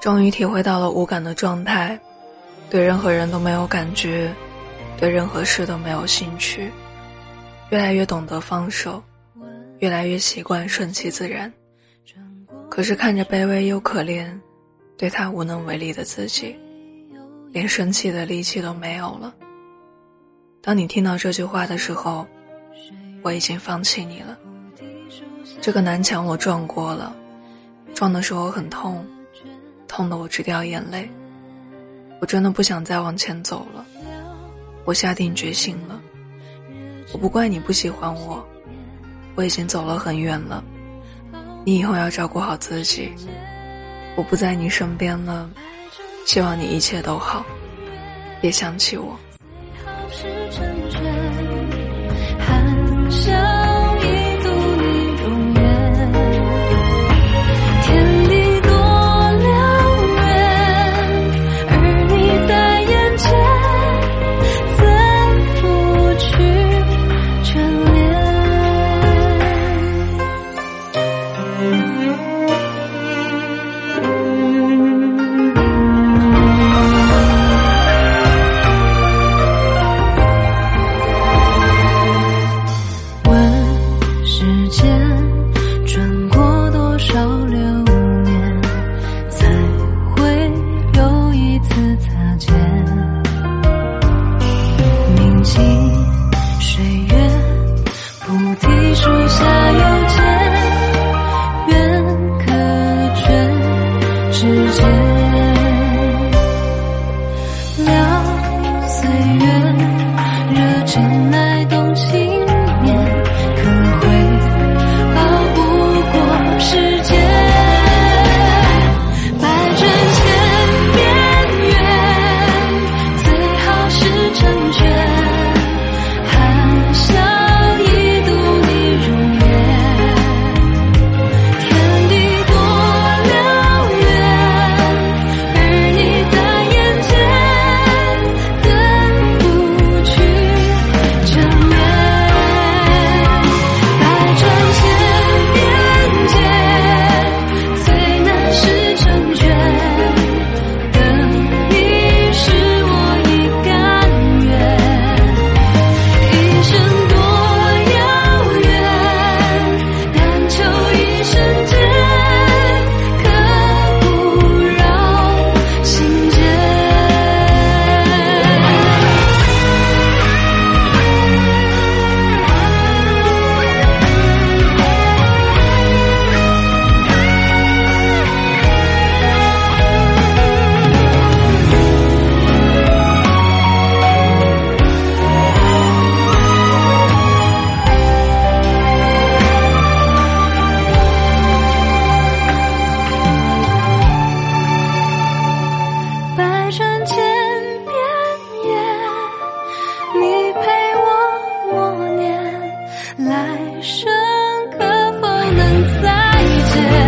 终于体会到了无感的状态，对任何人都没有感觉，对任何事都没有兴趣，越来越懂得放手，越来越习惯顺其自然。可是看着卑微又可怜，对他无能为力的自己，连生气的力气都没有了。当你听到这句话的时候，我已经放弃你了。这个南墙我撞过了，撞的时候很痛。痛得我直掉眼泪，我真的不想再往前走了。我下定决心了，我不怪你不喜欢我，我已经走了很远了。你以后要照顾好自己，我不在你身边了，希望你一切都好，别想起我。之间转千遍也，你陪我默念，来生可否能再见？